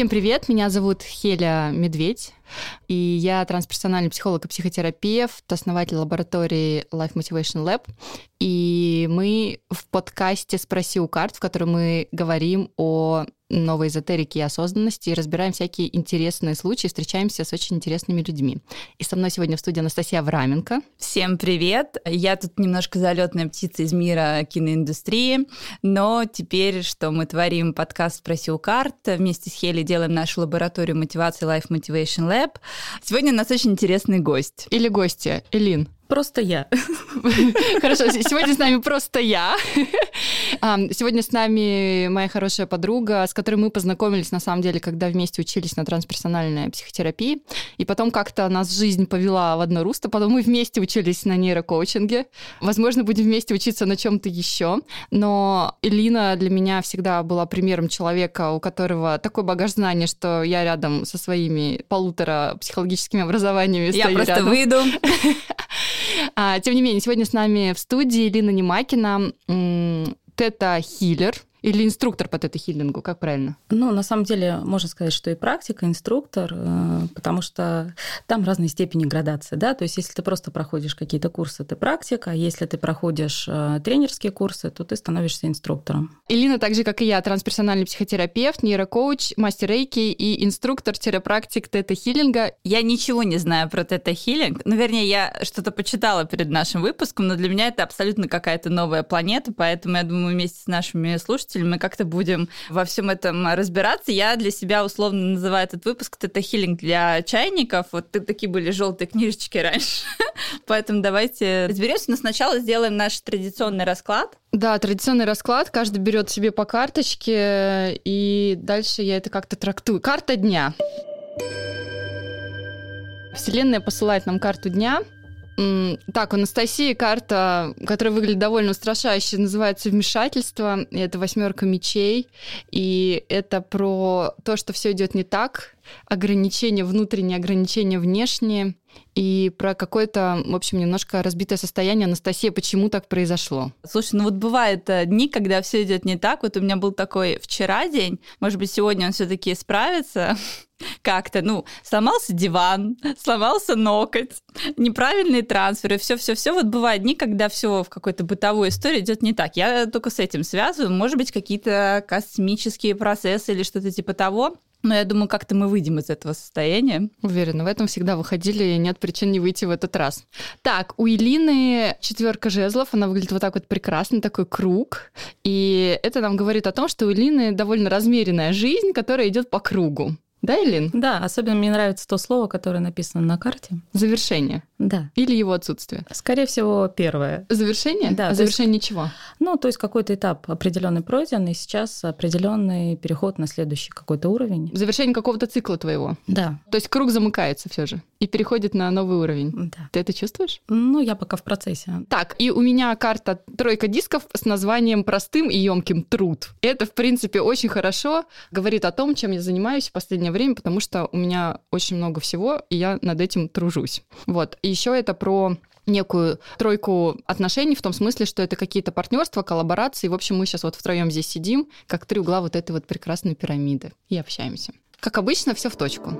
Всем привет, меня зовут Хеля Медведь, и я трансперсональный психолог и психотерапевт, основатель лаборатории Life Motivation Lab. И мы в подкасте «Спроси у карт», в котором мы говорим о новой эзотерике и осознанности, разбираем всякие интересные случаи, встречаемся с очень интересными людьми. И со мной сегодня в студии Анастасия Враменко. Всем привет! Я тут немножко залетная птица из мира киноиндустрии, но теперь, что мы творим подкаст «Спроси у карт», вместе с Хели делаем нашу лабораторию мотивации Life Motivation Lab. Сегодня у нас очень интересный гость. Или гостья, Элин. Просто я. Хорошо, сегодня с нами просто я. Сегодня с нами моя хорошая подруга, с которой мы познакомились, на самом деле, когда вместе учились на трансперсональной психотерапии. И потом как-то нас жизнь повела в одно русло. Потом мы вместе учились на нейрокоучинге. Возможно, будем вместе учиться на чем-то еще. Но Элина для меня всегда была примером человека, у которого такой багаж знаний, что я рядом со своими полутора психологическими образованиями Я просто рядом. выйду. А, тем не менее, сегодня с нами в студии Лина Немакина, тета-хиллер, или инструктор по тета-хиллингу, как правильно? Ну, на самом деле, можно сказать, что и практика, и инструктор, э, потому что там разные степени градации, да, то есть если ты просто проходишь какие-то курсы, ты практика, а если ты проходишь э, тренерские курсы, то ты становишься инструктором. Илина, так же, как и я, трансперсональный психотерапевт, нейрокоуч, мастер рейки и инструктор-практик тета-хиллинга. Я ничего не знаю про тета-хиллинг, ну, вернее, я что-то почитала перед нашим выпуском, но для меня это абсолютно какая-то новая планета, поэтому я думаю, вместе с нашими слушателями слушателями, мы как-то будем во всем этом разбираться. Я для себя условно называю этот выпуск это хилинг для чайников. Вот такие были желтые книжечки раньше. Поэтому давайте разберемся. Но сначала сделаем наш традиционный расклад. Да, традиционный расклад. Каждый берет себе по карточке, и дальше я это как-то трактую. Карта дня. Вселенная посылает нам карту дня. Так, у Анастасии карта, которая выглядит довольно устрашающе, называется «Вмешательство». И это восьмерка мечей. И это про то, что все идет не так, ограничения внутренние, ограничения внешние, и про какое-то, в общем, немножко разбитое состояние. Анастасия, почему так произошло? Слушай, ну вот бывает э, дни, когда все идет не так. Вот у меня был такой вчера день, может быть, сегодня он все-таки справится как-то, ну, сломался диван, сломался ноготь, неправильные трансферы, все-все-все. Вот бывают дни, когда все в какой-то бытовой истории идет не так. Я только с этим связываю. Может быть, какие-то космические процессы или что-то типа того. Но я думаю, как-то мы выйдем из этого состояния. Уверена, в этом всегда выходили, и нет причин не выйти в этот раз. Так, у Илины четверка жезлов, она выглядит вот так вот прекрасно, такой круг. И это нам говорит о том, что у Илины довольно размеренная жизнь, которая идет по кругу. Да, Элин? Да, особенно мне нравится то слово, которое написано на карте. Завершение. Да. Или его отсутствие? Скорее всего, первое. Завершение? Да. А завершение есть, чего? Ну, то есть какой-то этап определенный пройден, и сейчас определенный переход на следующий какой-то уровень. Завершение какого-то цикла твоего? Да. То есть круг замыкается все же и переходит на новый уровень? Да. Ты это чувствуешь? Ну, я пока в процессе. Так, и у меня карта тройка дисков с названием простым и емким труд. Это, в принципе, очень хорошо говорит о том, чем я занимаюсь в последнее время, потому что у меня очень много всего, и я над этим тружусь. Вот. И еще это про некую тройку отношений в том смысле, что это какие-то партнерства, коллаборации. В общем, мы сейчас вот втроем здесь сидим, как три угла вот этой вот прекрасной пирамиды, и общаемся. Как обычно, все в точку.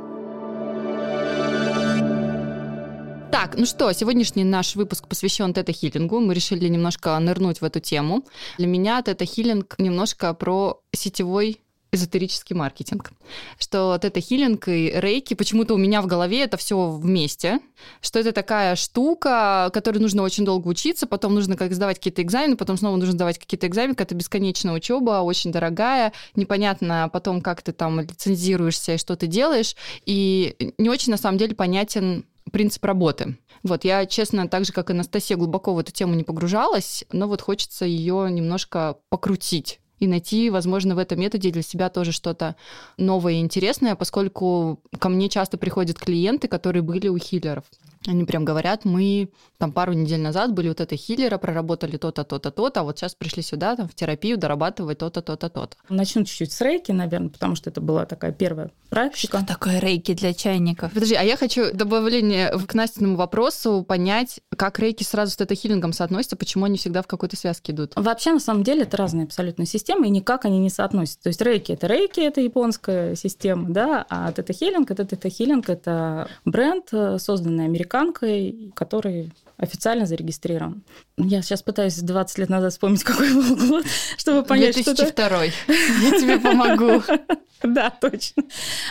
Так, ну что, сегодняшний наш выпуск посвящен тета-хиллингу. Мы решили немножко нырнуть в эту тему. Для меня тета-хиллинг немножко про сетевой эзотерический маркетинг. Что хилинг и рейки, почему-то у меня в голове это все вместе, что это такая штука, которой нужно очень долго учиться, потом нужно как сдавать какие-то экзамены, потом снова нужно сдавать какие-то экзамены, это бесконечная учеба, очень дорогая, непонятно потом, как ты там лицензируешься и что ты делаешь, и не очень на самом деле понятен принцип работы. Вот, я, честно, так же, как Анастасия, глубоко в эту тему не погружалась, но вот хочется ее немножко покрутить и найти, возможно, в этом методе для себя тоже что-то новое и интересное, поскольку ко мне часто приходят клиенты, которые были у хиллеров. Они прям говорят, мы там пару недель назад были вот это хиллера, проработали то-то, то-то, то-то, а вот сейчас пришли сюда, там, в терапию дорабатывать то-то, то-то, то-то. Начну чуть-чуть с рейки, наверное, потому что это была такая первая практика. Что такое рейки для чайников? Подожди, а я хочу добавление к Настиному вопросу понять, как рейки сразу с это хиллингом соотносятся, почему они всегда в какой-то связке идут. Вообще, на самом деле, это разные абсолютно системы и никак они не соотносятся. То есть рейки – это рейки, это японская система, да, а тета-хилинг – это тета-хилинг, это бренд, э, созданный американкой, который официально зарегистрирован. Я сейчас пытаюсь 20 лет назад вспомнить, какой был год, чтобы понять, 2002. что 2002. Я тебе помогу. Да, точно.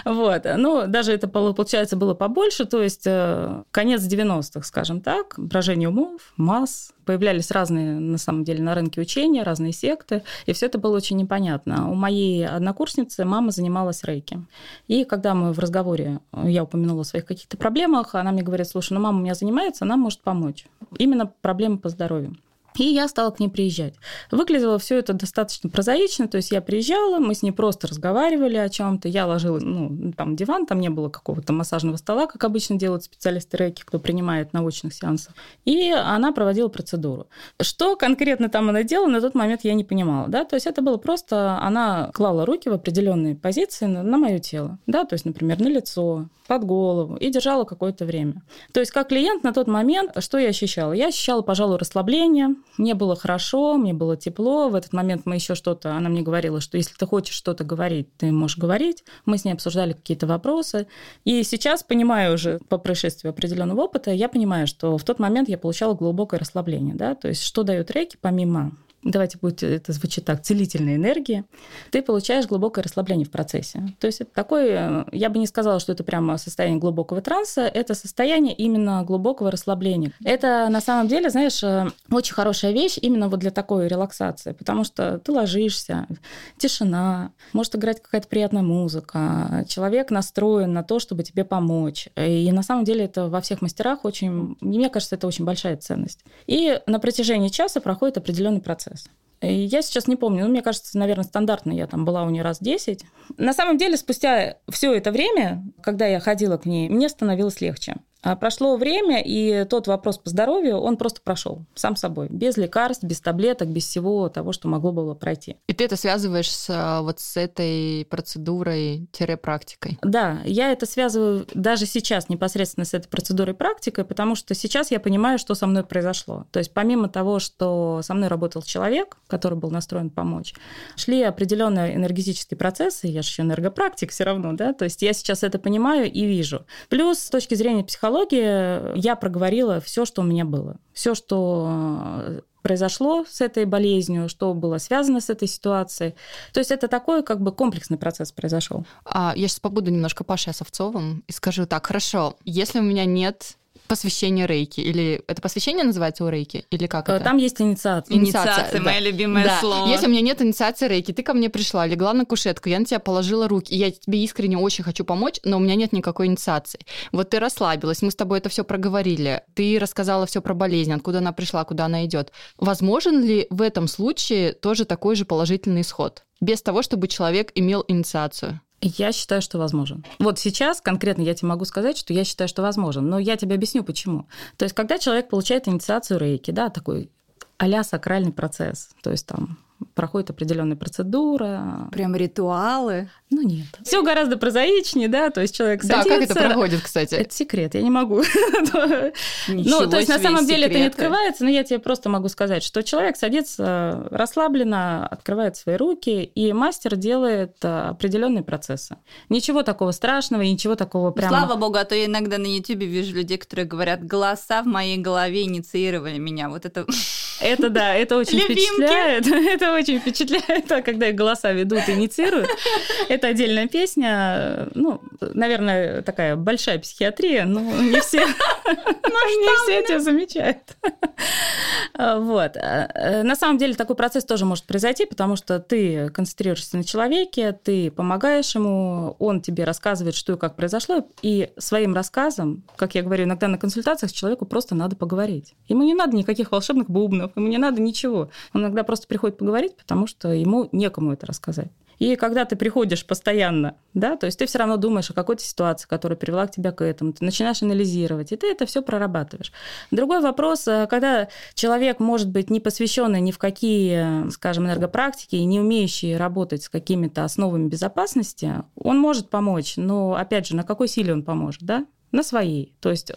Вот. Ну, даже это, получается, было побольше, то есть э, конец 90-х, скажем так, брожение умов, масс, появлялись разные, на самом деле, на рынке учения, разные секты, и все это было очень непонятно. У моей однокурсницы мама занималась рейки. И когда мы в разговоре, я упомянула о своих каких-то проблемах, она мне говорит, слушай, ну мама у меня занимается, она может помочь. Именно проблемы по здоровью здоровью. И я стала к ней приезжать. Выглядело все это достаточно прозаично, то есть я приезжала, мы с ней просто разговаривали о чем-то, я ложила, ну, там диван, там не было какого-то массажного стола, как обычно делают специалисты рейки, кто принимает на очных сеансах. И она проводила процедуру. Что конкретно там она делала, на тот момент я не понимала, да, то есть это было просто, она клала руки в определенные позиции на, на мое тело, да, то есть, например, на лицо, под голову и держала какое-то время. То есть как клиент на тот момент, что я ощущала? Я ощущала, пожалуй, расслабление, мне было хорошо, мне было тепло. В этот момент мы еще что-то, она мне говорила, что если ты хочешь что-то говорить, ты можешь говорить. Мы с ней обсуждали какие-то вопросы. И сейчас, понимаю уже по происшествию определенного опыта, я понимаю, что в тот момент я получала глубокое расслабление. Да? То есть что дает рейки помимо давайте будет это звучит так, целительной энергии, ты получаешь глубокое расслабление в процессе. То есть это такое, я бы не сказала, что это прямо состояние глубокого транса, это состояние именно глубокого расслабления. Это на самом деле, знаешь, э, очень хорошая вещь именно вот для такой релаксации, потому что ты ложишься, тишина, может играть какая-то приятная музыка, человек настроен на то, чтобы тебе помочь. И на самом деле это во всех мастерах очень, мне кажется, это очень большая ценность. И на протяжении часа проходит определенный процесс процесс. Я сейчас не помню, но мне кажется, наверное, стандартно я там была у нее раз 10. На самом деле, спустя все это время, когда я ходила к ней, мне становилось легче. А прошло время, и тот вопрос по здоровью, он просто прошел сам собой, без лекарств, без таблеток, без всего того, что могло было пройти. И ты это связываешь с, а, вот с этой процедурой-практикой? Да, я это связываю даже сейчас непосредственно с этой процедурой-практикой, потому что сейчас я понимаю, что со мной произошло. То есть помимо того, что со мной работал человек, который был настроен помочь, шли определенные энергетические процессы, я же еще энергопрактик все равно, да, то есть я сейчас это понимаю и вижу. Плюс с точки зрения психологии, психологии я проговорила все, что у меня было. Все, что э, произошло с этой болезнью, что было связано с этой ситуацией. То есть это такой как бы комплексный процесс произошел. А, я сейчас побуду немножко Пашей Осовцовым и скажу так, хорошо, если у меня нет посвящение рейки? Или это посвящение называется у рейки? Или как э, это? Там есть инициация. Инициация, инициация да. мое любимое да. слово. Если у меня нет инициации рейки, ты ко мне пришла, легла на кушетку, я на тебя положила руки, и я тебе искренне очень хочу помочь, но у меня нет никакой инициации. Вот ты расслабилась, мы с тобой это все проговорили, ты рассказала все про болезнь, откуда она пришла, куда она идет. Возможен ли в этом случае тоже такой же положительный исход? Без того, чтобы человек имел инициацию? Я считаю, что возможен. Вот сейчас конкретно я тебе могу сказать, что я считаю, что возможен, но я тебе объясню, почему. То есть, когда человек получает инициацию рейки, да, такой а сакральный процесс, то есть там проходит определенная процедура. Прям ритуалы. Ну нет. Все гораздо прозаичнее, да, то есть человек садится. Да, как это проходит, кстати? Это секрет, я не могу. Ну, то есть на самом деле это не открывается, но я тебе просто могу сказать, что человек садится расслабленно, открывает свои руки, и мастер делает э, определенные процессы. Ничего такого страшного, ничего такого прямо... Слава богу, а то я иногда на YouTube вижу людей, которые говорят, голоса в моей голове инициировали меня. Вот это... Это да, это очень впечатляет. Это очень впечатляет, когда их голоса ведут, инициируют. Это отдельная песня. Ну, наверное, такая большая психиатрия, но не все, не все это замечают. Вот. На самом деле такой процесс тоже может произойти, потому что ты концентрируешься на человеке, ты помогаешь ему, он тебе рассказывает, что и как произошло, и своим рассказом, как я говорю, иногда на консультациях человеку просто надо поговорить. Ему не надо никаких волшебных бубнов, ему не надо ничего. Он иногда просто приходит поговорить, потому что ему некому это рассказать. И когда ты приходишь постоянно, да, то есть ты все равно думаешь о какой-то ситуации, которая привела к тебя к этому, ты начинаешь анализировать, и ты это все прорабатываешь. Другой вопрос, э, когда человек может быть не посвященный ни в какие, скажем, энергопрактики и не умеющий работать с какими-то основами безопасности, он может помочь, но опять же, на какой силе он поможет, да? на своей. То есть,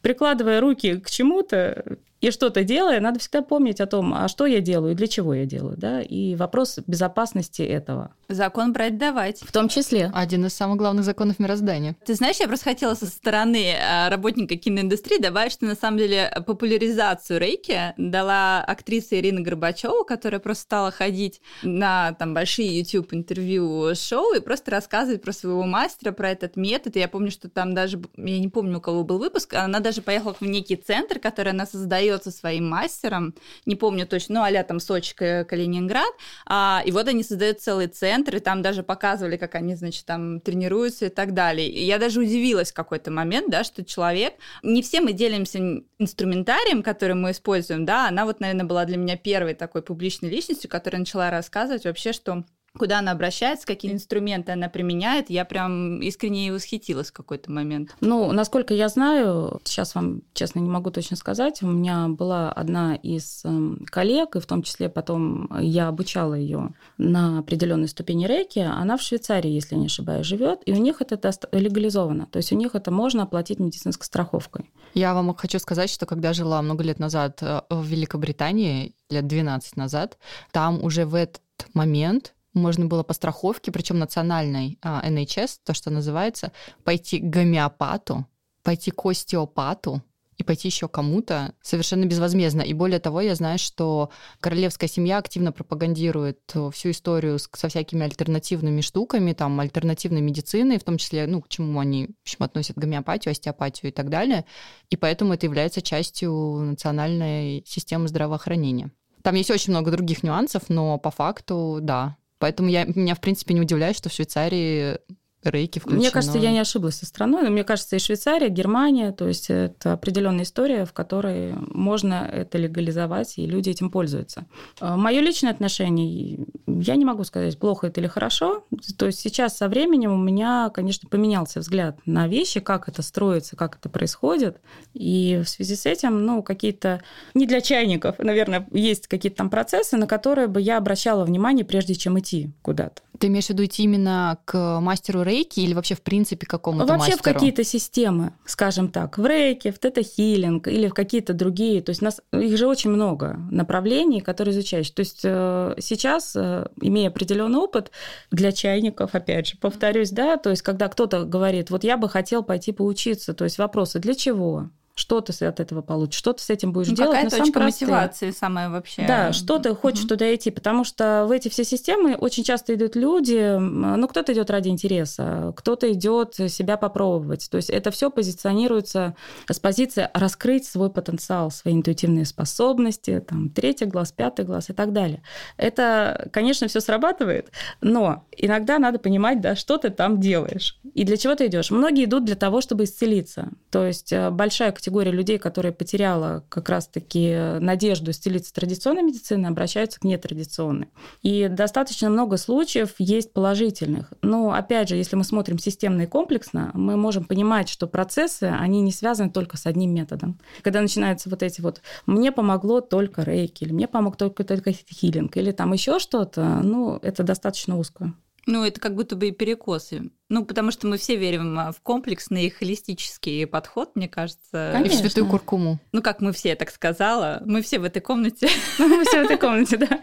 прикладывая руки к чему-то, и что-то делая, надо всегда помнить о том, а что я делаю, для чего я делаю, да, и вопрос безопасности этого. Закон брать давать. В том числе. Один из самых главных законов мироздания. Ты знаешь, я просто хотела со стороны а, работника киноиндустрии добавить, что на самом деле популяризацию рейки дала актриса Ирина Горбачева, которая просто стала ходить на там большие YouTube интервью шоу и просто рассказывать про своего мастера, про этот метод. И я помню, что там даже, я не помню, у кого был выпуск, она даже поехала в некий центр, который она создает со своим мастером, не помню точно, ну, а там Сочи, Калининград, а, и вот они создают целый центр, и там даже показывали, как они, значит, там тренируются и так далее. И я даже удивилась в какой-то момент, да, что человек, не все мы делимся инструментарием, который мы используем, да, она вот, наверное, была для меня первой такой публичной личностью, которая начала рассказывать вообще, что куда она обращается, какие инструменты она применяет. Я прям искренне восхитилась в какой-то момент. Ну, насколько я знаю, сейчас вам, честно, не могу точно сказать, у меня была одна из эм, коллег, и в том числе потом я обучала ее на определенной ступени рейки, она в Швейцарии, если не ошибаюсь, живет, и у них это легализовано, то есть у них это можно оплатить медицинской страховкой. Я вам хочу сказать, что когда жила много лет назад э, в Великобритании, лет 12 назад, там уже в этот момент можно было по страховке, причем национальной а, NHS, то, что называется, пойти к гомеопату, пойти к остеопату, и пойти еще кому-то совершенно безвозмездно. И более того, я знаю, что королевская семья активно пропагандирует всю историю с, со всякими альтернативными штуками, там, альтернативной медициной, в том числе, ну, к чему они, в общем, относят гомеопатию, остеопатию и так далее. И поэтому это является частью национальной системы здравоохранения. Там есть очень много других нюансов, но по факту, да, Поэтому я, меня, в принципе, не удивляет, что в Швейцарии рейки включено. Мне кажется, я не ошиблась со страной, но мне кажется, и Швейцария, Германия, то есть это определенная история, в которой можно это легализовать, и люди этим пользуются. А, Мое личное отношение, я не могу сказать, плохо это или хорошо. То есть сейчас со временем у меня, конечно, поменялся взгляд на вещи, как это строится, как это происходит. И в связи с этим, ну, какие-то... Не для чайников, наверное, есть какие-то там процессы, на которые бы я обращала внимание, прежде чем идти куда-то. Ты имеешь в виду идти именно к мастеру рейки или вообще в принципе какому-то вообще мастеру? в какие-то системы, скажем так, в рейке, в тета-хилинг или в какие-то другие. То есть нас, их же очень много направлений, которые изучаешь. То есть э, сейчас, э, имея определенный опыт для чайников, опять же, повторюсь, да, то есть когда кто-то говорит, вот я бы хотел пойти поучиться, то есть вопросы, для чего? Что ты от этого получишь, что ты с этим будешь ну, делать. Какая ну, точка мотивации самая вообще. Да, что ты хочешь угу. туда идти, потому что в эти все системы очень часто идут люди, ну, кто-то идет ради интереса, кто-то идет себя попробовать. То есть это все позиционируется с позиции раскрыть свой потенциал, свои интуитивные способности, там, третий глаз, пятый глаз и так далее. Это, конечно, все срабатывает, но иногда надо понимать, да, что ты там делаешь и для чего ты идешь. Многие идут для того, чтобы исцелиться. То есть э, большая категория категория людей, которая потеряла как раз-таки надежду исцелиться традиционной медициной, обращаются к нетрадиционной. И достаточно много случаев есть положительных. Но, опять же, если мы смотрим системно и комплексно, мы можем понимать, что процессы, они не связаны только с одним методом. Когда начинаются вот эти вот «мне помогло только рейки», или «мне помог только, только хилинг», или там еще что-то, ну, это достаточно узко. Ну, это как будто бы и перекосы. Ну, потому что мы все верим а, в комплексный и холистический подход, мне кажется. Конечно. И в святую куркуму. Ну, как мы все, так сказала. Мы все в этой комнате. Мы все в этой комнате, да.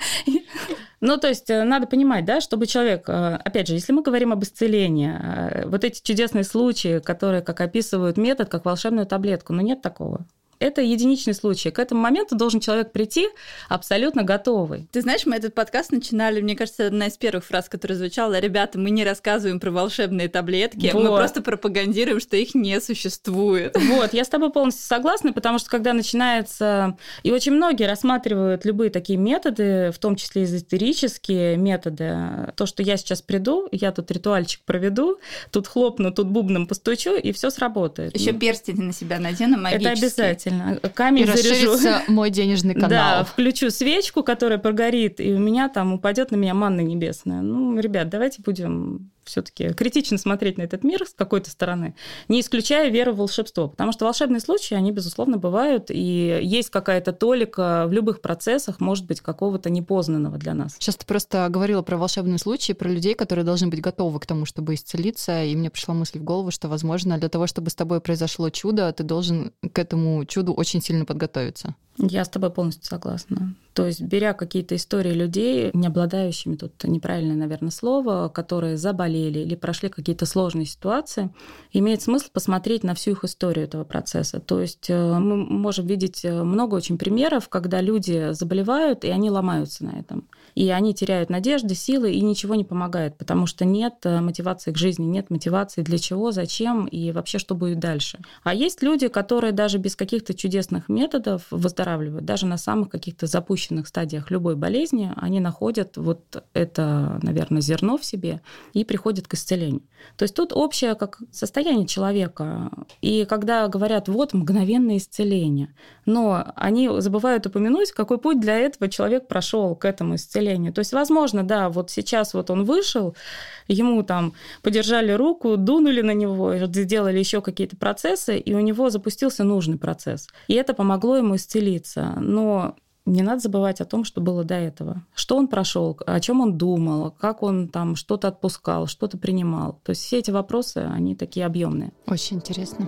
Ну, то есть э, надо понимать, да, чтобы человек, э, опять же, если мы говорим об исцелении, э, вот эти чудесные случаи, которые как описывают метод, как волшебную таблетку, но нет такого это единичный случай. К этому моменту должен человек прийти абсолютно готовый. Ты знаешь, мы этот подкаст начинали, мне кажется, одна из первых фраз, которая звучала, ребята, мы не рассказываем про волшебные таблетки, вот. мы просто пропагандируем, что их не существует. Вот, я с тобой полностью согласна, потому что когда начинается... И очень многие рассматривают любые такие методы, в том числе эзотерические методы. То, что я сейчас приду, я тут ритуальчик проведу, тут хлопну, тут бубном постучу, и все сработает. Еще перстень на себя надену магический. Это обязательно обязательно. Камень и заряжу. мой денежный канал. Да, включу свечку, которая прогорит, и у меня там упадет на меня манна небесная. Ну, ребят, давайте будем все-таки критично смотреть на этот мир с какой-то стороны, не исключая веру в волшебство. Потому что волшебные случаи, они, безусловно, бывают, и есть какая-то толика в любых процессах, может быть, какого-то непознанного для нас. Сейчас ты просто говорила про волшебные случаи, про людей, которые должны быть готовы к тому, чтобы исцелиться, и мне пришла мысль в голову, что, возможно, для того, чтобы с тобой произошло чудо, ты должен к этому чуду очень сильно подготовиться. Я с тобой полностью согласна. То есть, беря какие-то истории людей, не обладающими, тут неправильное, наверное, слово, которые заболели или прошли какие-то сложные ситуации, имеет смысл посмотреть на всю их историю этого процесса. То есть э, мы можем видеть э, много очень примеров, когда люди заболевают, и они ломаются на этом. И они теряют надежды, силы, и ничего не помогает, потому что нет э, мотивации к жизни, нет мотивации для чего, зачем и вообще что будет дальше. А есть люди, которые даже без каких-то чудесных методов выздоравливают, даже на самых каких-то запущенных стадиях любой болезни, они находят вот это, наверное, зерно в себе и приходят к исцелению. То есть тут общее как состояние человека. И когда говорят, вот мгновенное исцеление, но они забывают упомянуть, какой путь для этого человек прошел к этому исцелению. То есть, возможно, да, вот сейчас вот он вышел, ему там подержали руку, дунули на него, сделали еще какие-то процессы, и у него запустился нужный процесс. И это помогло ему исцелиться. Но не надо забывать о том, что было до этого. Что он прошел, о чем он думал, как он там что-то отпускал, что-то принимал. То есть все эти вопросы, они такие объемные. Очень интересно.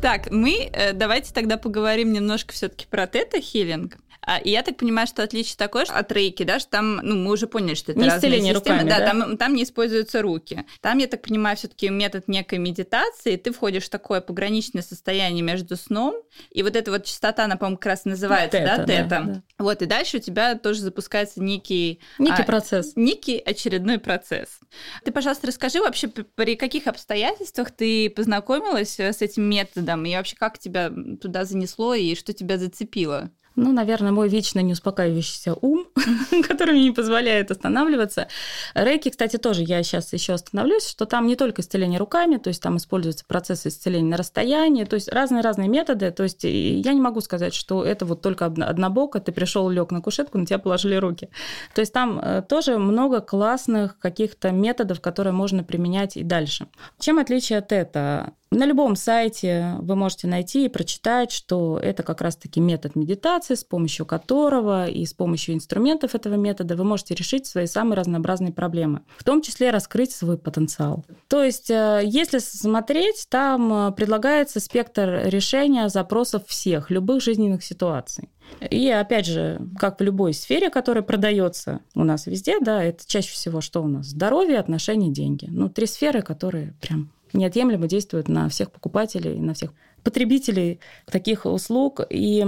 Так, мы э, давайте тогда поговорим немножко все-таки про тета-хилинг. А, и я так понимаю, что отличие такое что от рейки, да, что там, ну, мы уже поняли, что это не разные системы. Руками, да, да? Там, там не используются руки. Там, я так понимаю, все таки метод некой медитации, ты входишь в такое пограничное состояние между сном, и вот эта вот частота, она, по-моему, как раз называется, да, тета. Да, да. Вот, и дальше у тебя тоже запускается некий... Некий а, процесс. Некий очередной процесс. Ты, пожалуйста, расскажи вообще, при каких обстоятельствах ты познакомилась с этим методом, и вообще как тебя туда занесло, и что тебя зацепило? Ну, наверное, мой вечно не успокаивающийся ум, который мне не позволяет останавливаться. Рейки, кстати, тоже я сейчас еще остановлюсь, что там не только исцеление руками, то есть там используются процессы исцеления на расстоянии, то есть разные-разные методы. То есть я не могу сказать, что это вот только однобоко, ты пришел, лег на кушетку, на тебя положили руки. То есть там э, тоже много классных каких-то методов, которые можно применять и дальше. Чем отличие от этого? На любом сайте вы можете найти и прочитать, что это как раз-таки метод медитации, с помощью которого и с помощью инструментов этого метода вы можете решить свои самые разнообразные проблемы, в том числе раскрыть свой потенциал. То есть, э, если смотреть, там э, предлагается спектр решения запросов всех, любых жизненных ситуаций. И опять же, как в любой сфере, которая продается у нас везде, да, это чаще всего что у нас? Здоровье, отношения, деньги. Ну, три сферы, которые прям неотъемлемо действуют на всех покупателей, на всех потребителей таких услуг. И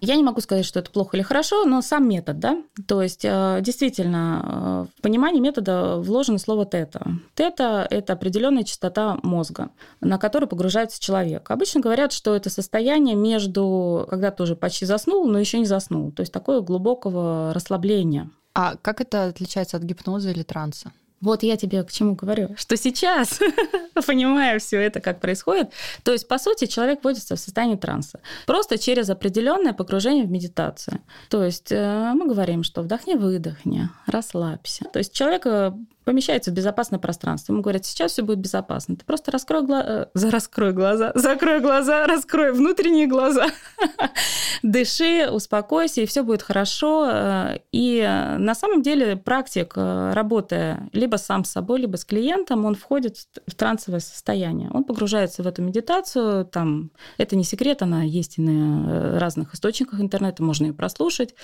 я не могу сказать, что это плохо или хорошо, но сам метод, да, то есть э, действительно э, в понимании метода вложено слово тета. Тета – это определенная частота мозга, на которую погружается человек. Обычно говорят, что это состояние между, когда ты уже почти заснул, но еще не заснул, то есть такое глубокого расслабления. А как это отличается от гипноза или транса? Вот я тебе к чему говорю, что сейчас, понимая все это, как происходит, то есть, по сути, человек вводится в состояние транса. Просто через определенное погружение в медитацию. То есть э, мы говорим, что вдохни-выдохни, расслабься. То есть человек э, помещается в безопасное пространство. Ему говорят, сейчас все будет безопасно. Ты просто раскрой, глаза, э, раскрой глаза, закрой глаза, раскрой внутренние глаза, дыши, успокойся, и все будет хорошо. Э, и э, на самом деле практик, работая либо сам с собой, либо с клиентом, он входит в трансовое состояние. Он погружается в эту медитацию. Там, это не секрет, она есть и на разных источниках интернета, можно ее прослушать.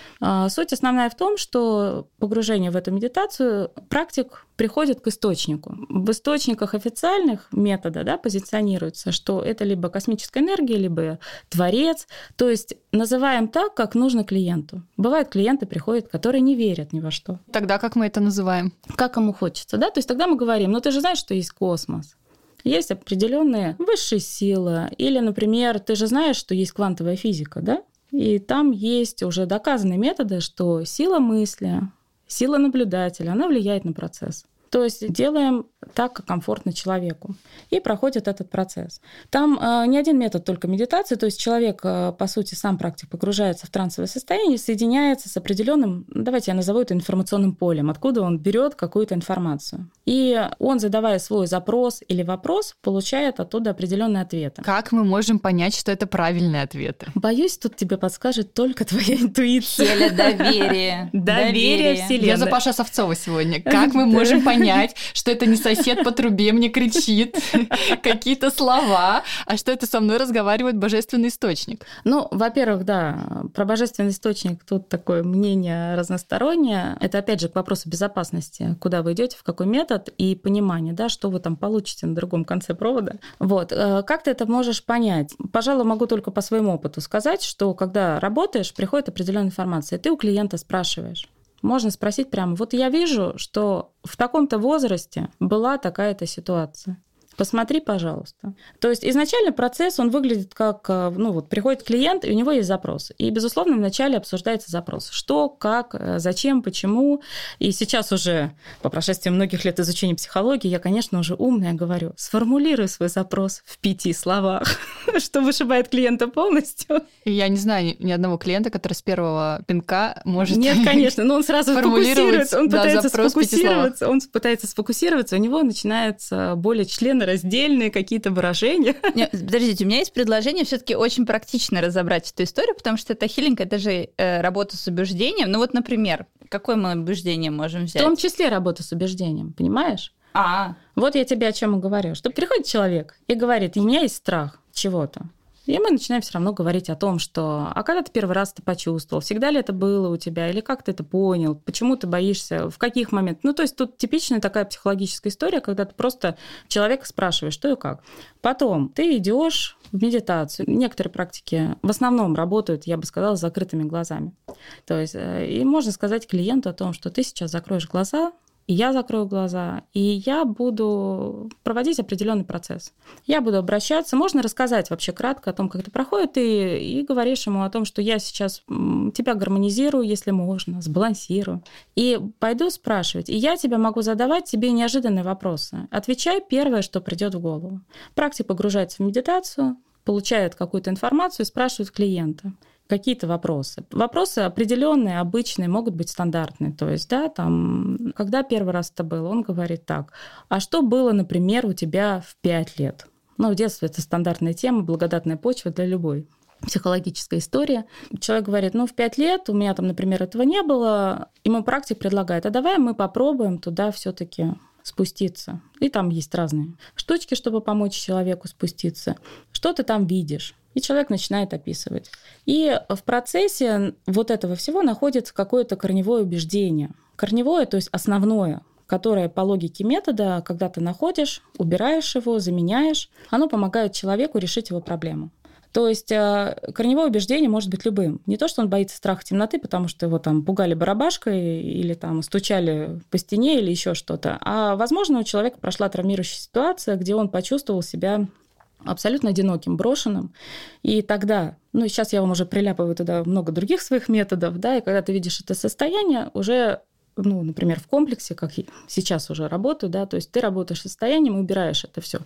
Суть основная в том, что погружение в эту медитацию практик приходит к источнику. В источниках официальных метода да, позиционируется, что это либо космическая энергия, либо творец. То есть называем так, как нужно клиенту. Бывают клиенты приходят, которые не верят ни во что. Тогда как мы это называем? Как ему хочется, да? То есть тогда мы говорим, ну ты же знаешь, что есть космос. Есть определенные высшие силы. Или, например, ты же знаешь, что есть квантовая физика, да? И там есть уже доказанные методы, что сила мысли, Сила наблюдателя, она влияет на процесс. То есть делаем так, как комфортно человеку. И проходит этот процесс. Там э, не один метод только медитации, то есть человек, э, по сути, сам практик погружается в трансовое состояние, соединяется с определенным, давайте я назову это информационным полем, откуда он берет какую-то информацию. И он, задавая свой запрос или вопрос, получает оттуда определенные ответы. Как мы можем понять, что это правильные ответы? Боюсь, тут тебе подскажет только твоя интуиция. Доверие. Доверие вселенной. Я за Паша Совцова сегодня. Как мы можем понять, понять, что это не сосед по трубе мне кричит какие-то слова, а что это со мной разговаривает божественный источник. Ну, во-первых, да, про божественный источник тут такое мнение разностороннее. Это, опять же, к вопросу безопасности, куда вы идете, в какой метод и понимание, да, что вы там получите на другом конце провода. Вот. Э, как ты это можешь понять? Пожалуй, могу только по своему опыту сказать, что когда работаешь, приходит определенная информация, ты у клиента спрашиваешь, можно спросить прямо, вот я вижу, что в таком-то возрасте была такая-то ситуация. Посмотри, пожалуйста. То есть изначально процесс, он выглядит как, э, ну вот приходит клиент, и у него есть запрос. И, безусловно, вначале обсуждается запрос. Что, как, э, зачем, почему. И сейчас уже, по прошествии многих лет изучения психологии, я, конечно, уже умная говорю, сформулируй свой запрос в пяти словах, что вышибает клиента полностью. Я не знаю ни одного клиента, который с первого пинка может Нет, конечно, но он сразу фокусируется, он пытается сфокусироваться, он пытается сфокусироваться, у него начинается более члена раздельные какие-то выражения. Нет, подождите, у меня есть предложение все-таки очень практично разобрать эту историю, потому что это хилинг, это же э, работа с убеждением. Ну вот, например, какое мы убеждение можем взять? В том числе работа с убеждением, понимаешь? А. Вот я тебе о чем и говорю. Что приходит человек и говорит, у меня есть страх чего-то. И мы начинаем все равно говорить о том, что а когда ты первый раз это почувствовал, всегда ли это было у тебя, или как ты это понял, почему ты боишься, в каких моментах. Ну, то есть тут типичная такая психологическая история, когда ты просто человека спрашиваешь, что и как. Потом ты идешь в медитацию. Некоторые практики в основном работают, я бы сказала, с закрытыми глазами. То есть, э, и можно сказать клиенту о том, что ты сейчас закроешь глаза, и я закрою глаза, и я буду проводить определенный процесс. Я буду обращаться, можно рассказать вообще кратко о том, как это проходит, и, и говоришь ему о том, что я сейчас тебя гармонизирую, если можно, сбалансирую, и пойду спрашивать. И я тебя могу задавать тебе неожиданные вопросы. Отвечай первое, что придет в голову. Практик погружается в медитацию, получает какую-то информацию и спрашивает клиента какие-то вопросы. Вопросы определенные, обычные, могут быть стандартные. То есть, да, там, когда первый раз это было, он говорит так, а что было, например, у тебя в пять лет? Ну, в детстве это стандартная тема, благодатная почва для любой психологическая история. Человек говорит, ну, в пять лет у меня там, например, этого не было. Ему практик предлагает, а давай мы попробуем туда все таки спуститься. И там есть разные штучки, чтобы помочь человеку спуститься. Что ты там видишь? И человек начинает описывать. И в процессе вот этого всего находится какое-то корневое убеждение. Корневое, то есть основное, которое по логике метода, когда ты находишь, убираешь его, заменяешь, оно помогает человеку решить его проблему. То есть э, корневое убеждение может быть любым. Не то, что он боится страха темноты, потому что его там пугали барабашкой или там стучали по стене или еще что-то. А, возможно, у человека прошла травмирующая ситуация, где он почувствовал себя абсолютно одиноким, брошенным. И тогда, ну, сейчас я вам уже приляпываю туда много других своих методов, да, и когда ты видишь это состояние, уже ну, например, в комплексе, как сейчас уже работаю, да, то есть ты работаешь состоянием и убираешь это все.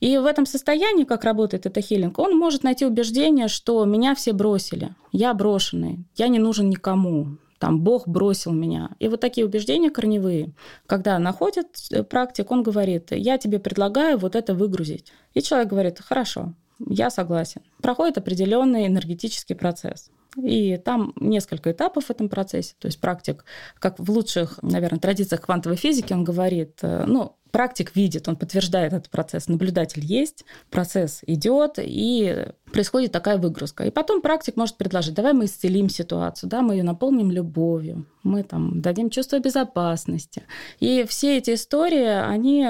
И в этом состоянии, как работает это хилинг, он может найти убеждение, что меня все бросили, я брошенный, я не нужен никому, там Бог бросил меня. И вот такие убеждения корневые. Когда находит э, практик, он говорит, я тебе предлагаю вот это выгрузить. И человек говорит, хорошо, я согласен. Проходит определенный энергетический процесс. И там несколько этапов в этом процессе. То есть практик, как в лучших, наверное, традициях квантовой физики, он говорит, э, ну, практик видит, он подтверждает этот процесс, наблюдатель есть, процесс идет, и происходит такая выгрузка. И потом практик может предложить, давай мы исцелим ситуацию, да, мы ее наполним любовью, мы там дадим чувство безопасности. И все эти истории, они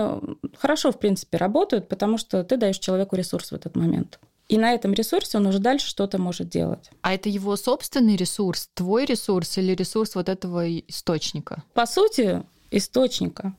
хорошо, в принципе, работают, потому что ты даешь человеку ресурс в этот момент. И на этом ресурсе он уже дальше что-то может делать. А это его собственный ресурс, твой ресурс или ресурс вот этого источника? По сути, источника.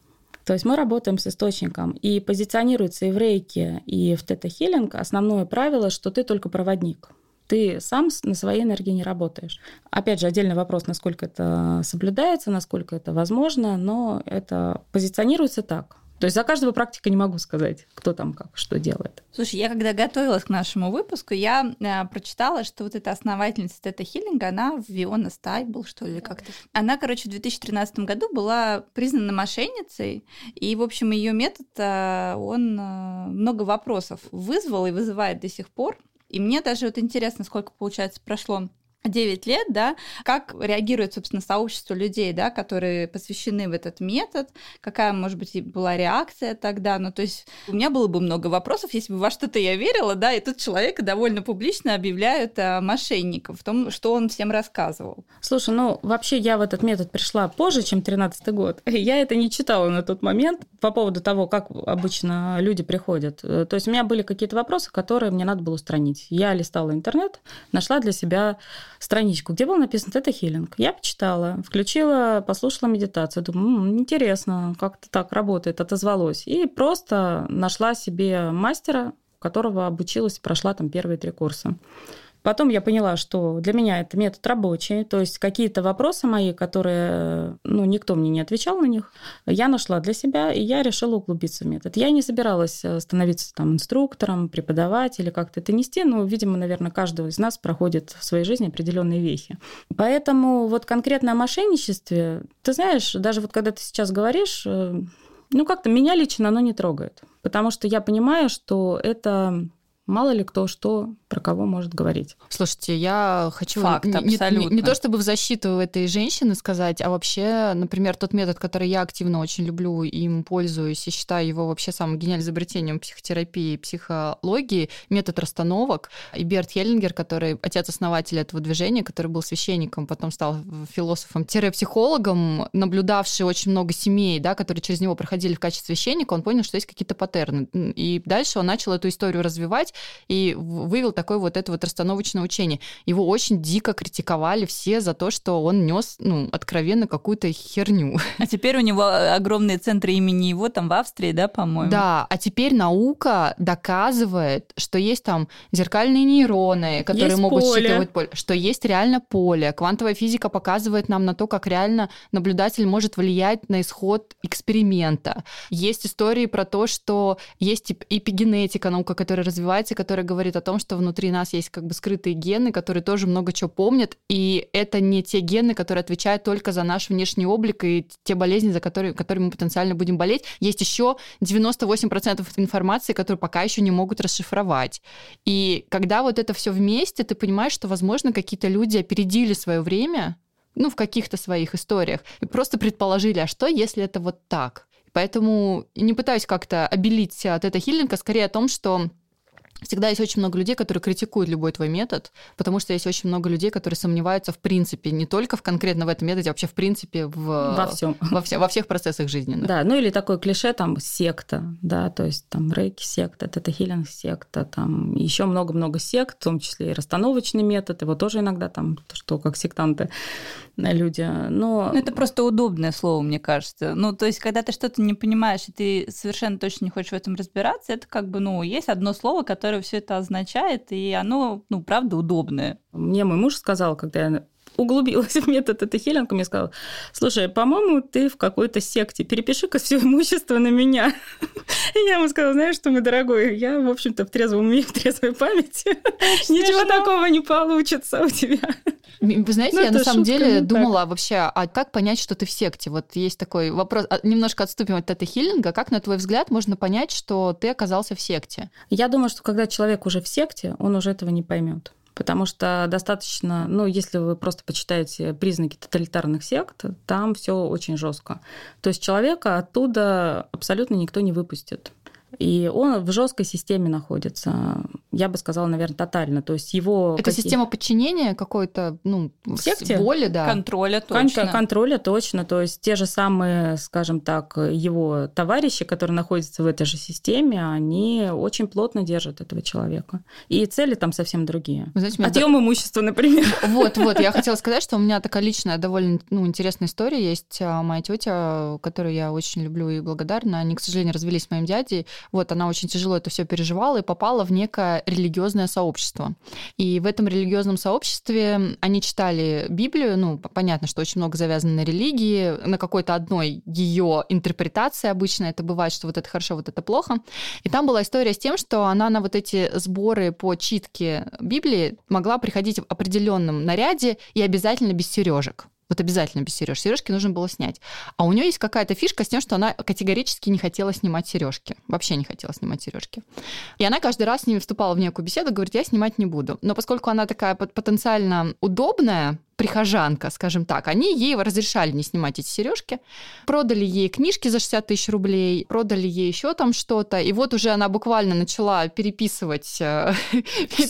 То есть мы работаем с источником. И позиционируется и в рейке, и в тета-хиллинг основное правило, что ты только проводник. Ты сам на своей энергии не работаешь. Опять же, отдельный вопрос, насколько это соблюдается, насколько это возможно, но это позиционируется так. То есть за каждого практика не могу сказать, кто там как, что делает. Слушай, я когда готовилась к нашему выпуску, я э, прочитала, что вот эта основательница Тета Хиллинга, она Виона Стайбл, что ли, как-то. Она, короче, в 2013 году была признана мошенницей, и, в общем, ее метод, э, он э, много вопросов вызвал и вызывает до сих пор. И мне даже вот интересно, сколько, получается, прошло 9 лет, да, как реагирует, собственно, сообщество людей, да, которые посвящены в этот метод, какая, может быть, была реакция тогда, ну, то есть у меня было бы много вопросов, если бы во что-то я верила, да, и тут человек довольно публично объявляют а, мошенников в том, что он всем рассказывал. Слушай, ну, вообще я в этот метод пришла позже, чем 13 год. Я это не читала на тот момент по поводу того, как обычно люди приходят. То есть у меня были какие-то вопросы, которые мне надо было устранить. Я листала интернет, нашла для себя страничку, где было написано «это хилинг». Я почитала, включила, послушала медитацию. Думаю, М, интересно, как это так работает, отозвалось. И просто нашла себе мастера, которого обучилась, прошла там первые три курса. Потом я поняла, что для меня это метод рабочий, то есть какие-то вопросы мои, которые, ну, никто мне не отвечал на них, я нашла для себя, и я решила углубиться в метод. Я не собиралась э, становиться там инструктором, преподавателем, как-то это нести, но, видимо, наверное, каждого из нас проходит в своей жизни определенные вехи. Поэтому вот конкретно о мошенничестве, ты знаешь, даже вот когда ты сейчас говоришь, э, ну, как-то меня лично оно не трогает, потому что я понимаю, что это мало ли кто что про кого может говорить. Слушайте, я хочу Факт, не, не- абсолютно. не то чтобы в защиту этой женщины сказать, а вообще, например, тот метод, который я активно очень люблю, им пользуюсь и считаю его вообще самым гениальным изобретением психотерапии и психологии, метод расстановок. И Берт Хеллингер, который отец-основатель этого движения, который был священником, потом стал философом-психологом, наблюдавший очень много семей, да, которые через него проходили в качестве священника, он понял, что есть какие-то паттерны. И дальше он начал эту историю развивать и вывел такое вот это вот расстановочное учение. Его очень дико критиковали все за то, что он нес, ну, откровенно какую-то херню. А теперь у него огромные центры имени его там в Австрии, да, по-моему? Да, а теперь наука доказывает, что есть там зеркальные нейроны, которые Есть могут поле. считывать поле, что есть реально поле. Квантовая физика показывает нам на то, как реально наблюдатель может влиять на исход эксперимента. Есть истории про то, что есть эп- эпигенетика, наука, которая развивается, которая говорит о том, что внутри нас есть как бы скрытые гены, которые тоже много чего помнят, и это не те гены, которые отвечают только за наш внешний облик и те болезни, за которые, которыми мы потенциально будем болеть. Есть еще 98% информации, которую пока еще не могут расшифровать. И когда вот это все вместе, ты понимаешь, что, возможно, какие-то люди опередили свое время, ну, в каких-то своих историях, и просто предположили, а что, если это вот так? Поэтому не пытаюсь как-то обелить от этого хиллинга, скорее о том, что Всегда есть очень много людей, которые критикуют любой твой метод, потому что есть очень много людей, которые сомневаются в принципе, не только в конкретно в этом методе, а вообще в принципе в... Во всем. Во, все- во всех процессах жизненных. Да, ну или такое клише, там, секта, да, то есть там рейки секта, тета-хиллинг секта, там еще много-много сект, в том числе и расстановочный метод, его тоже иногда там, что как сектанты э, люди, но... Ну, это просто удобное слово, мне кажется. Ну, то есть, когда ты что-то не понимаешь, и ты совершенно точно не хочешь в этом разбираться, это как бы, ну, есть одно слово, которое все это означает, и оно, ну, правда, удобное. Мне мой муж сказал, когда я углубилась в метод этой хиллинга, мне сказал, слушай, по-моему, ты в какой-то секте, перепиши-ка все имущество на меня. И я ему сказала, знаешь что, мой дорогой, я, в общем-то, в трезвом уме, в трезвой памяти. Ничего такого не получится у тебя. Вы знаете, Ну, я на самом шутка, деле ну, так. думала вообще, а как понять, что ты в секте? Вот есть такой вопрос. А, Немножко отступим от этой хиллинга. Как, на твой взгляд, можно понять, что ты оказался в секте? Я думаю, что когда человек уже в секте, он уже этого не поймет. Потому что достаточно, ну, если вы просто почитаете признаки тоталитарных сект, там все очень жестко. То есть человека оттуда абсолютно никто не выпустит. И он в жесткой системе находится. Я бы сказала, наверное, тотально. То есть его Это какие- система подчинения какой-то, ну, секте? воли, да. Контроля Кон- точно. контроля точно. То есть те же самые, скажем так, его товарищи, которые находятся в этой же системе, они очень плотно держат этого человека. И цели там совсем другие. Вы знаете, Отъем имущества, например. Вот, вот, я хотела сказать, что у меня такая личная, довольно ну, интересная история есть. А, Моя тетя, которую я очень люблю и благодарна, они, к сожалению, развелись с моим дядей. Вот, она очень тяжело это все переживала и попала в некое религиозное сообщество. И в этом религиозном сообществе они читали Библию, ну, понятно, что очень много завязано на религии, на какой-то одной ее интерпретации обычно это бывает, что вот это хорошо, вот это плохо. И там была история с тем, что она на вот эти сборы по читке Библии могла приходить в определенном наряде и обязательно без сережек. Вот обязательно без сереж. Сережки нужно было снять. А у нее есть какая-то фишка с тем, что она категорически не хотела снимать сережки. Вообще не хотела снимать сережки. И она каждый раз с ними вступала в некую беседу, говорит, я снимать не буду. Но поскольку она такая потенциально удобная, прихожанка, скажем так, они ей разрешали не снимать эти сережки, продали ей книжки за 60 тысяч рублей, продали ей еще там что-то, и вот уже она буквально начала переписывать, э,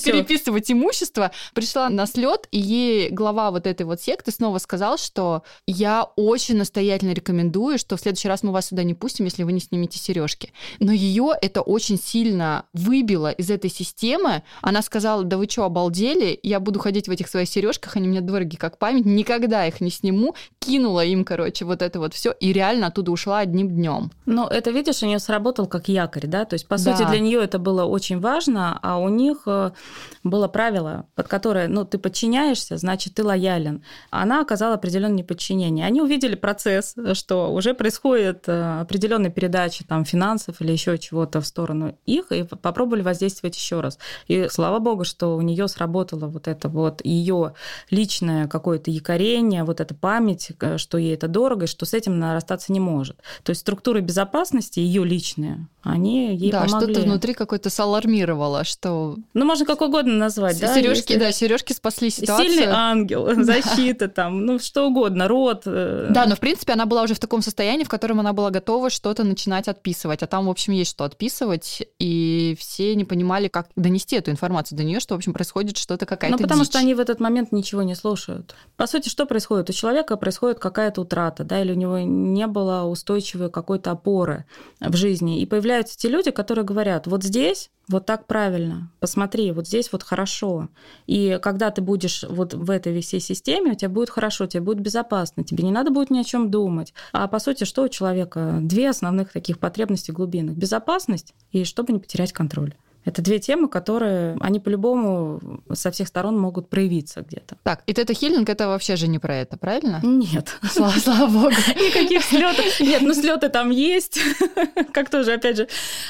переписывать имущество, пришла на слет, и ей глава вот этой вот секты снова сказал, что я очень настоятельно рекомендую, что в следующий раз мы вас сюда не пустим, если вы не снимете сережки. Но ее это очень сильно выбило из этой системы. Она сказала, да вы что, обалдели? Я буду ходить в этих своих сережках, они мне дороги как память, никогда их не сниму, кинула им, короче, вот это вот все, и реально оттуда ушла одним днем. Но это, видишь, у нее сработал как якорь, да, то есть, по да. сути, для нее это было очень важно, а у них э, было правило, под которое, ну, ты подчиняешься, значит, ты лоялен. Она оказала определенное неподчинение. Они увидели процесс, что уже происходит э, определенная передача там финансов или еще чего-то в сторону их, и попробовали воздействовать еще раз. И слава богу, что у нее сработало вот это вот ее личное какое-то якорение, вот эта память, э, что ей это дорого, и что с этим она расстаться не может. То есть структуры безопасности, ее личные, они ей да, помогли. что-то внутри какое-то салармировало, что... Ну, можно как угодно назвать, да? Сережки, если... да, сережки спасли ситуацию. Сильный ангел, защита там, ну, что угодно, рот. Э. Да, но, в принципе, она была уже в таком состоянии, в котором она была готова что-то начинать отписывать. А там, в общем, есть что отписывать, и все не понимали, как донести эту информацию до нее, что, в общем, происходит что-то какая-то Ну, потому дичь. что они в этот момент ничего не слушают. По сути, что происходит? У человека происходит какая-то утрата, да, или у него не было устойчивой какой-то опоры в жизни. И появляются те люди, которые говорят, вот здесь вот так правильно, посмотри, вот здесь вот хорошо. И когда ты будешь вот в этой всей системе, у тебя будет хорошо, тебе будет безопасно, тебе не надо будет ни о чем думать. А по сути, что у человека? Две основных таких потребности глубинных. Безопасность и чтобы не потерять контроль. Это две темы, которые, они по-любому со всех сторон могут проявиться где-то. Так, и тета-хиллинг это вообще же не про это, правильно? Нет. Слава, слава богу. Никаких слетов. Нет, ну слеты там есть. Как тоже, опять же,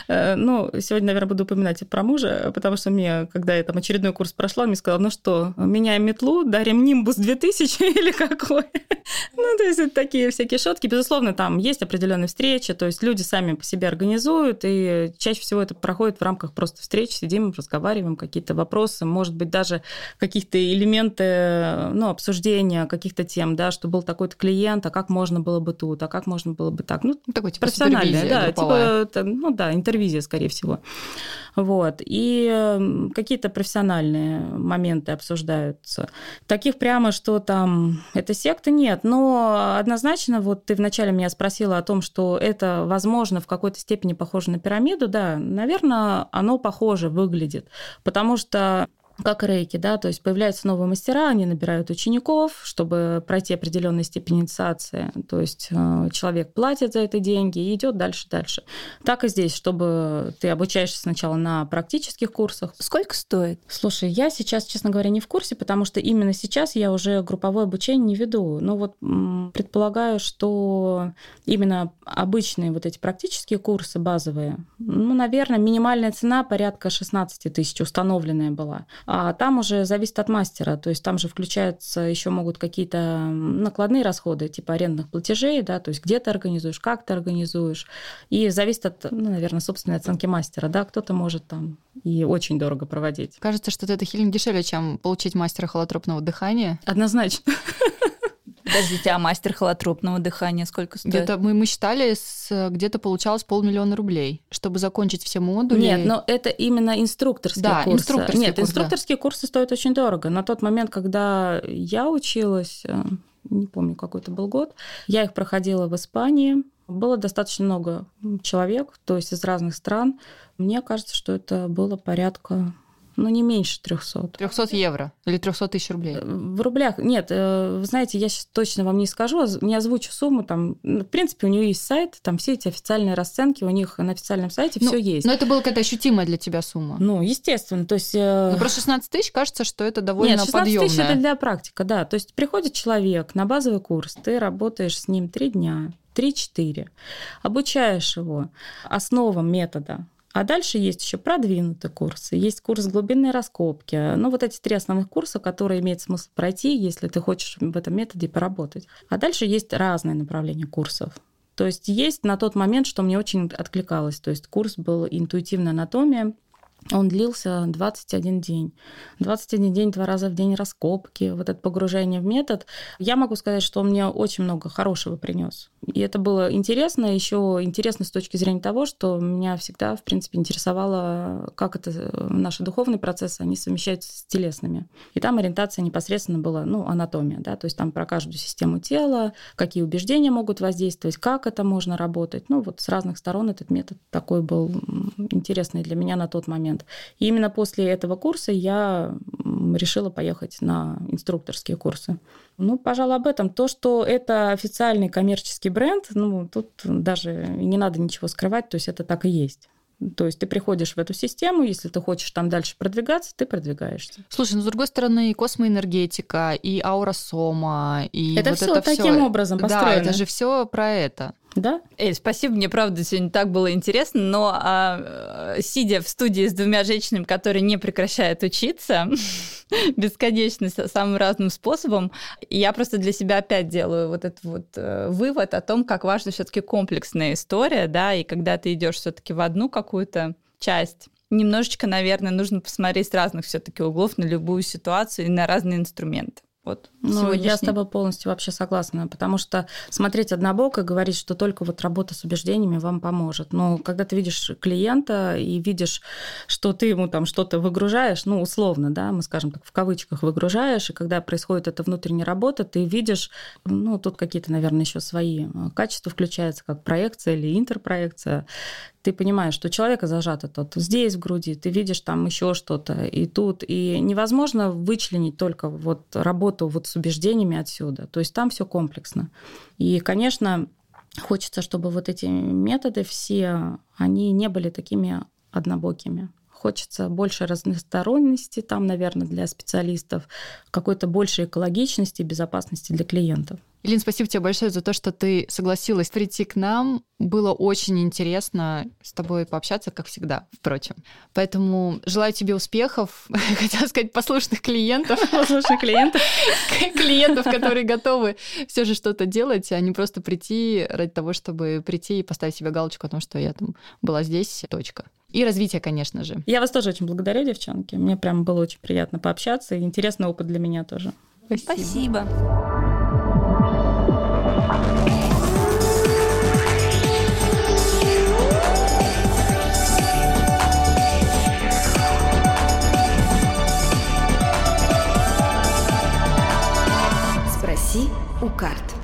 э, ну, сегодня, наверное, буду упоминать про мужа, потому что мне, когда я там очередной курс прошла, он мне сказал, ну что, меняем метлу, дарим Нимбус 2000 или какой? Ну, то есть это такие всякие шутки. Безусловно, там есть определенные встречи, то есть люди сами по себе организуют, и чаще всего это проходит в рамках просто встреч, сидим, разговариваем, какие-то вопросы, может быть, даже каких-то элементы ну, обсуждения каких-то тем, да, что был такой-то клиент, а как можно было бы тут, а как можно было бы так. Ну, такой типа профессиональная, да, групповая. типа, ну да, интервизия, скорее всего. Вот. И какие-то профессиональные моменты обсуждаются. Таких прямо, что там это секта, нет. Но однозначно, вот ты вначале меня спросила о том, что это, возможно, в какой-то степени похоже на пирамиду. Да, наверное, оно похоже выглядит. Потому что как рейки, да, то есть появляются новые мастера, они набирают учеников, чтобы пройти определенную степень инициации, то есть э, человек платит за это деньги и идет дальше, дальше. Так и здесь, чтобы ты обучаешься сначала на практических курсах. Сколько стоит? Слушай, я сейчас, честно говоря, не в курсе, потому что именно сейчас я уже групповое обучение не веду. Но вот предполагаю, что именно обычные вот эти практические курсы базовые, ну, наверное, минимальная цена порядка 16 тысяч установленная была. А там уже зависит от мастера, то есть там же включаются еще могут какие-то накладные расходы, типа арендных платежей, да, то есть где ты организуешь, как ты организуешь, и зависит от, ну, наверное, собственной оценки мастера, да, кто-то может там и очень дорого проводить. Кажется, что это хилинг дешевле, чем получить мастера холотропного дыхания. Однозначно. Подождите, а мастер холотропного дыхания сколько стоит? Где-то мы, мы считали, с, где-то получалось полмиллиона рублей, чтобы закончить все модули. Нет, но это именно инструкторские да, курсы. Инструкторские Нет, курсы, инструкторские да. курсы стоят очень дорого. На тот момент, когда я училась, э, не помню, какой это был год, я их проходила в Испании. Было достаточно много человек, то есть из разных стран. Мне кажется, что это было порядка ну, не меньше 300. 300 евро или 300 тысяч рублей? Э, в рублях. Нет, э, вы знаете, я сейчас точно вам не скажу, не озвучу сумму. Там, ну, в принципе, у нее есть сайт, там все эти официальные расценки, у них на официальном сайте ну, все есть. Но это была какая-то ощутимая для тебя сумма? Ну, естественно. То есть... Э, ну, про 16 тысяч кажется, что это довольно Нет, 16 подъемное. тысяч это для практика, да. То есть приходит человек на базовый курс, ты работаешь с ним три дня, 3-4, обучаешь его основам метода, А дальше есть еще продвинутые курсы, есть курс глубинной раскопки. Ну, вот эти три основных курса, которые имеет смысл пройти, если ты хочешь в этом методе поработать. А дальше есть разные направления курсов. То есть есть на тот момент, что мне очень откликалось. То есть курс был интуитивная анатомия, он длился 21 день. 21 день, два раза в день раскопки, вот это погружение в метод. Я могу сказать, что он мне очень много хорошего принес. И это было интересно, еще интересно с точки зрения того, что меня всегда, в принципе, интересовало, как это наши духовные процессы, они совмещаются с телесными. И там ориентация непосредственно была, ну, анатомия, да, то есть там про каждую систему тела, какие убеждения могут воздействовать, как это можно работать. Ну, вот с разных сторон этот метод такой был интересный для меня на тот момент. И именно после этого курса я решила поехать на инструкторские курсы. Ну, пожалуй, об этом. То, что это официальный коммерческий бренд, ну, тут даже не надо ничего скрывать, то есть это так и есть. То есть ты приходишь в эту систему, если ты хочешь там дальше продвигаться, ты продвигаешься. Слушай, ну с другой стороны, и космоэнергетика, и ауросома, и это вот все это таким всё. образом построено. Да, это же все про это. Да? Эй, спасибо, мне правда сегодня так было интересно, но а, сидя в студии с двумя женщинами, которые не прекращают учиться бесконечно самым разным способом, я просто для себя опять делаю вот этот вот э, вывод о том, как важна все-таки комплексная история, да, и когда ты идешь все-таки в одну какую-то часть, немножечко, наверное, нужно посмотреть с разных все-таки углов на любую ситуацию и на разные инструменты. Вот Ну, я с тобой полностью вообще согласна, потому что смотреть однобоко, говорить, что только вот работа с убеждениями вам поможет. Но когда ты видишь клиента и видишь, что ты ему там что-то выгружаешь, ну, условно, да, мы скажем так, в кавычках выгружаешь, и когда происходит эта внутренняя работа, ты видишь, ну, тут какие-то, наверное, еще свои э, качества включаются, как проекция или интерпроекция, ты понимаешь, что человека зажато тут здесь в груди, ты видишь там еще что-то и тут, и невозможно вычленить только вот работу вот с убеждениями отсюда. То есть там все комплексно. И, конечно, хочется, чтобы вот эти методы все, они не были такими однобокими. Хочется больше разносторонности там, наверное, для специалистов, какой-то большей экологичности и безопасности для клиентов. Илин, спасибо тебе большое за то, что ты согласилась прийти к нам. Было очень интересно с тобой пообщаться, как всегда, впрочем. Поэтому желаю тебе успехов, хотела сказать, послушных клиентов. Послушных клиентов. Клиентов, которые готовы все же что-то делать, а не просто прийти ради того, чтобы прийти и поставить себе галочку о том, что я там была здесь, точка. И развитие, конечно же. Я вас тоже очень благодарю, девчонки. Мне прям было очень приятно пообщаться, и интересный опыт для меня тоже. Спасибо. Спроси у карт.